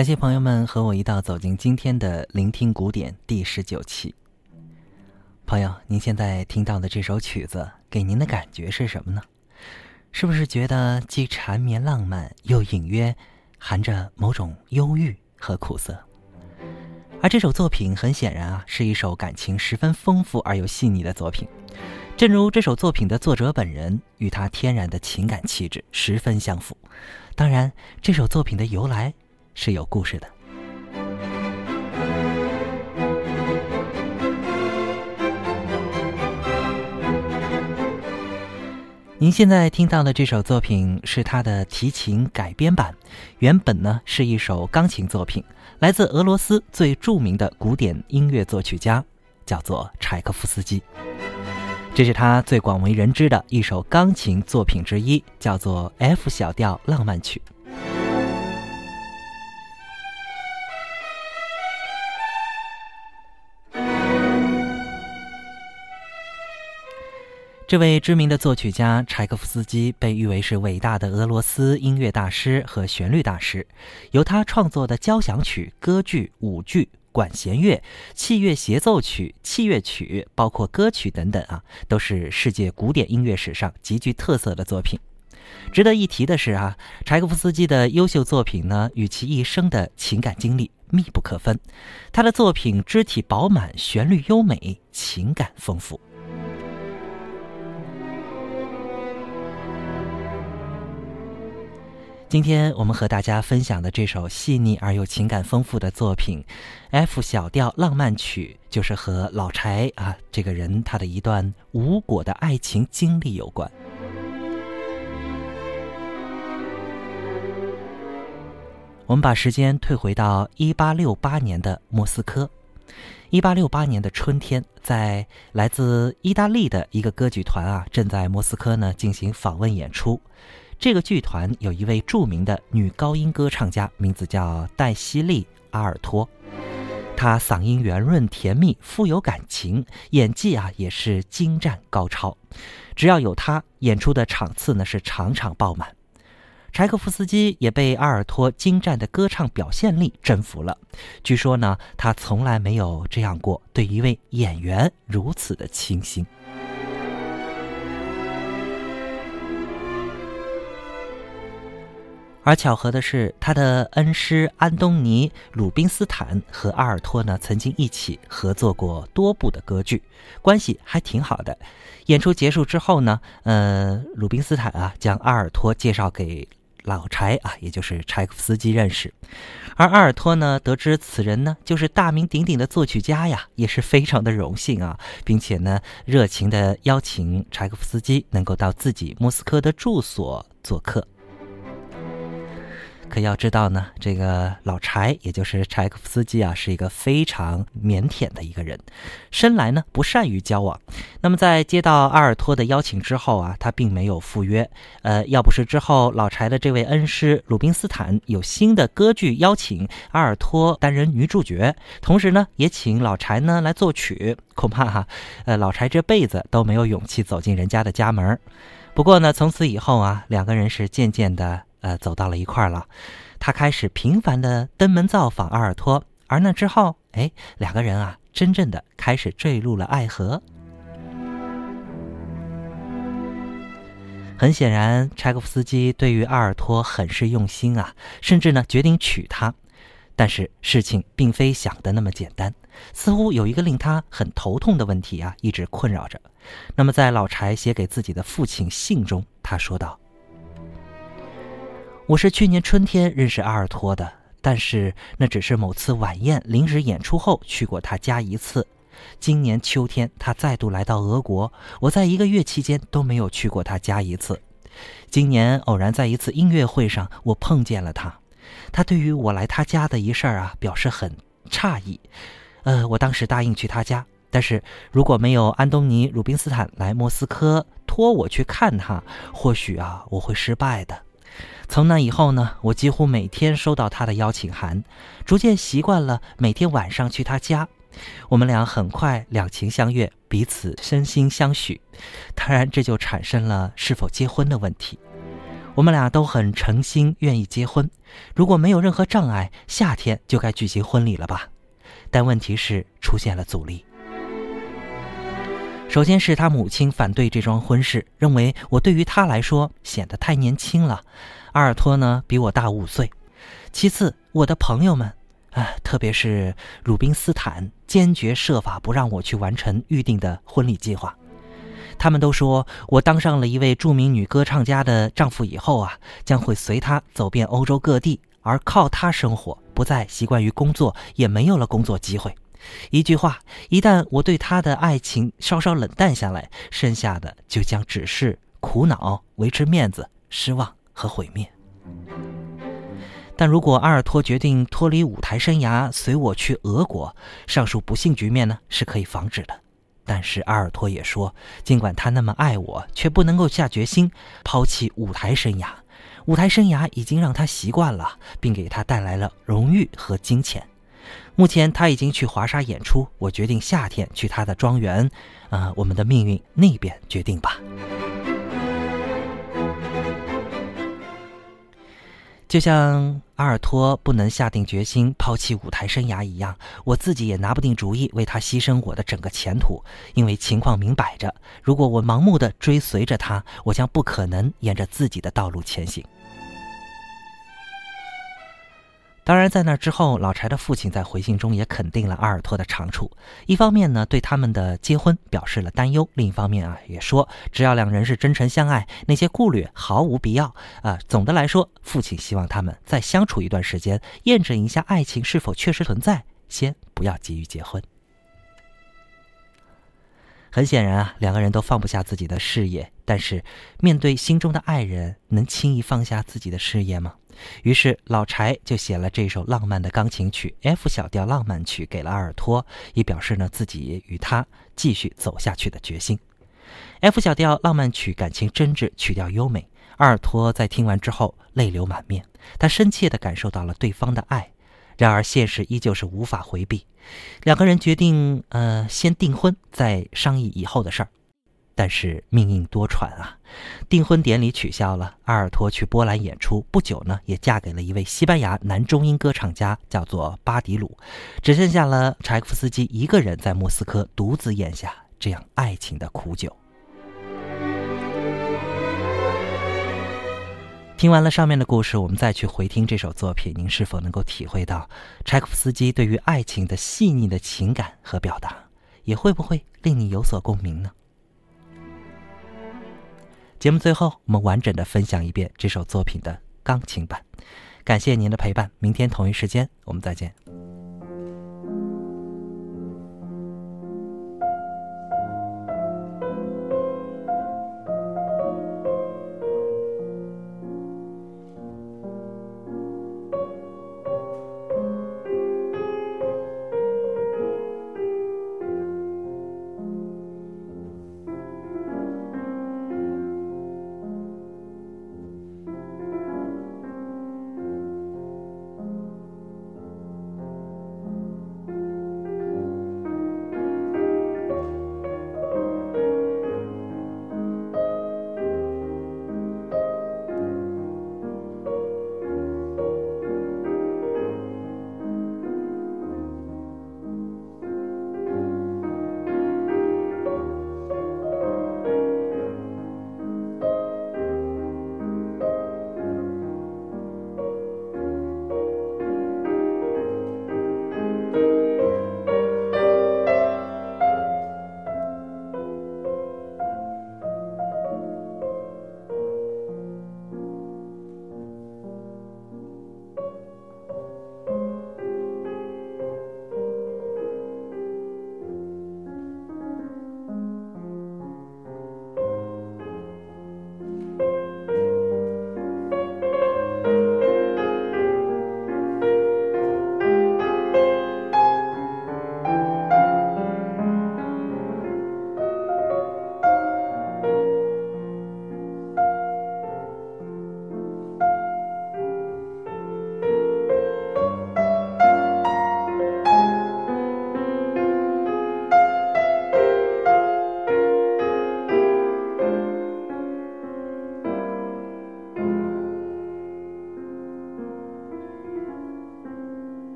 感谢朋友们和我一道走进今天的聆听古典第十九期。朋友，您现在听到的这首曲子给您的感觉是什么呢？是不是觉得既缠绵浪漫，又隐约含着某种忧郁和苦涩？而这首作品很显然啊，是一首感情十分丰富而又细腻的作品。正如这首作品的作者本人与他天然的情感气质十分相符。当然，这首作品的由来。是有故事的。您现在听到的这首作品是他的提琴改编版，原本呢是一首钢琴作品，来自俄罗斯最著名的古典音乐作曲家，叫做柴可夫斯基。这是他最广为人知的一首钢琴作品之一，叫做 F 小调浪漫曲。这位知名的作曲家柴可夫斯基被誉为是伟大的俄罗斯音乐大师和旋律大师，由他创作的交响曲、歌剧、舞剧、管弦乐、器乐协奏曲、器乐曲，包括歌曲等等啊，都是世界古典音乐史上极具特色的作品。值得一提的是啊，柴可夫斯基的优秀作品呢，与其一生的情感经历密不可分。他的作品肢体饱满，旋律优美，情感丰富。今天我们和大家分享的这首细腻而又情感丰富的作品，F 小调浪漫曲，就是和老柴啊这个人他的一段无果的爱情经历有关。我们把时间退回到一八六八年的莫斯科，一八六八年的春天，在来自意大利的一个歌剧团啊，正在莫斯科呢进行访问演出。这个剧团有一位著名的女高音歌唱家，名字叫黛西利·阿尔托。她嗓音圆润甜蜜，富有感情，演技啊也是精湛高超。只要有她演出的场次呢，是场场爆满。柴可夫斯基也被阿尔托精湛的歌唱表现力征服了。据说呢，他从来没有这样过，对一位演员如此的倾心。而巧合的是，他的恩师安东尼·鲁宾斯坦和阿尔托呢，曾经一起合作过多部的歌剧，关系还挺好的。演出结束之后呢，呃，鲁宾斯坦啊，将阿尔托介绍给老柴啊，也就是柴可夫斯基认识。而阿尔托呢，得知此人呢，就是大名鼎鼎的作曲家呀，也是非常的荣幸啊，并且呢，热情的邀请柴可夫斯基能够到自己莫斯科的住所做客。可要知道呢，这个老柴，也就是柴可夫斯基啊，是一个非常腼腆的一个人，生来呢不善于交往。那么在接到阿尔托的邀请之后啊，他并没有赴约。呃，要不是之后老柴的这位恩师鲁宾斯坦有新的歌剧邀请阿尔托担任女主角，同时呢也请老柴呢来作曲，恐怕哈，呃，老柴这辈子都没有勇气走进人家的家门。不过呢，从此以后啊，两个人是渐渐的。呃，走到了一块儿了，他开始频繁的登门造访阿尔托，而那之后，哎，两个人啊，真正的开始坠入了爱河。很显然，柴可夫斯基对于阿尔托很是用心啊，甚至呢决定娶她。但是事情并非想的那么简单，似乎有一个令他很头痛的问题啊，一直困扰着。那么在老柴写给自己的父亲信中，他说道。我是去年春天认识阿尔托的，但是那只是某次晚宴临时演出后去过他家一次。今年秋天他再度来到俄国，我在一个月期间都没有去过他家一次。今年偶然在一次音乐会上，我碰见了他，他对于我来他家的一事儿啊表示很诧异。呃，我当时答应去他家，但是如果没有安东尼·鲁宾斯坦来莫斯科托我去看他，或许啊我会失败的。从那以后呢，我几乎每天收到他的邀请函，逐渐习惯了每天晚上去他家。我们俩很快两情相悦，彼此身心相许。当然，这就产生了是否结婚的问题。我们俩都很诚心，愿意结婚。如果没有任何障碍，夏天就该举行婚礼了吧？但问题是出现了阻力。首先是他母亲反对这桩婚事，认为我对于他来说显得太年轻了。阿尔托呢，比我大五岁。其次，我的朋友们，啊，特别是鲁宾斯坦，坚决设法不让我去完成预定的婚礼计划。他们都说我当上了一位著名女歌唱家的丈夫以后啊，将会随她走遍欧洲各地，而靠她生活，不再习惯于工作，也没有了工作机会。一句话，一旦我对她的爱情稍稍冷淡下来，剩下的就将只是苦恼、维持面子、失望。和毁灭。但如果阿尔托决定脱离舞台生涯，随我去俄国，上述不幸局面呢是可以防止的。但是阿尔托也说，尽管他那么爱我，却不能够下决心抛弃舞台生涯。舞台生涯已经让他习惯了，并给他带来了荣誉和金钱。目前他已经去华沙演出，我决定夏天去他的庄园。啊，我们的命运那边决定吧。就像阿尔托不能下定决心抛弃舞台生涯一样，我自己也拿不定主意为他牺牲我的整个前途，因为情况明摆着，如果我盲目的追随着他，我将不可能沿着自己的道路前行。当然，在那之后，老柴的父亲在回信中也肯定了阿尔托的长处。一方面呢，对他们的结婚表示了担忧；另一方面啊，也说只要两人是真诚相爱，那些顾虑毫无必要。啊，总的来说，父亲希望他们再相处一段时间，验证一下爱情是否确实存在，先不要急于结婚。很显然啊，两个人都放不下自己的事业，但是面对心中的爱人，能轻易放下自己的事业吗？于是老柴就写了这首浪漫的钢琴曲 F 小调浪漫曲给了阿尔托，以表示呢自己与他继续走下去的决心。F 小调浪漫曲感情真挚，曲调优美。阿尔托在听完之后泪流满面，他深切地感受到了对方的爱。然而现实依旧是无法回避，两个人决定呃先订婚，再商议以后的事儿。但是命运多舛啊，订婚典礼取消了。阿尔托去波兰演出，不久呢，也嫁给了一位西班牙男中音歌唱家，叫做巴迪鲁。只剩下了柴可夫斯基一个人在莫斯科独自咽下这样爱情的苦酒。听完了上面的故事，我们再去回听这首作品，您是否能够体会到柴可夫斯基对于爱情的细腻的情感和表达？也会不会令你有所共鸣呢？节目最后，我们完整的分享一遍这首作品的钢琴版。感谢您的陪伴，明天同一时间我们再见。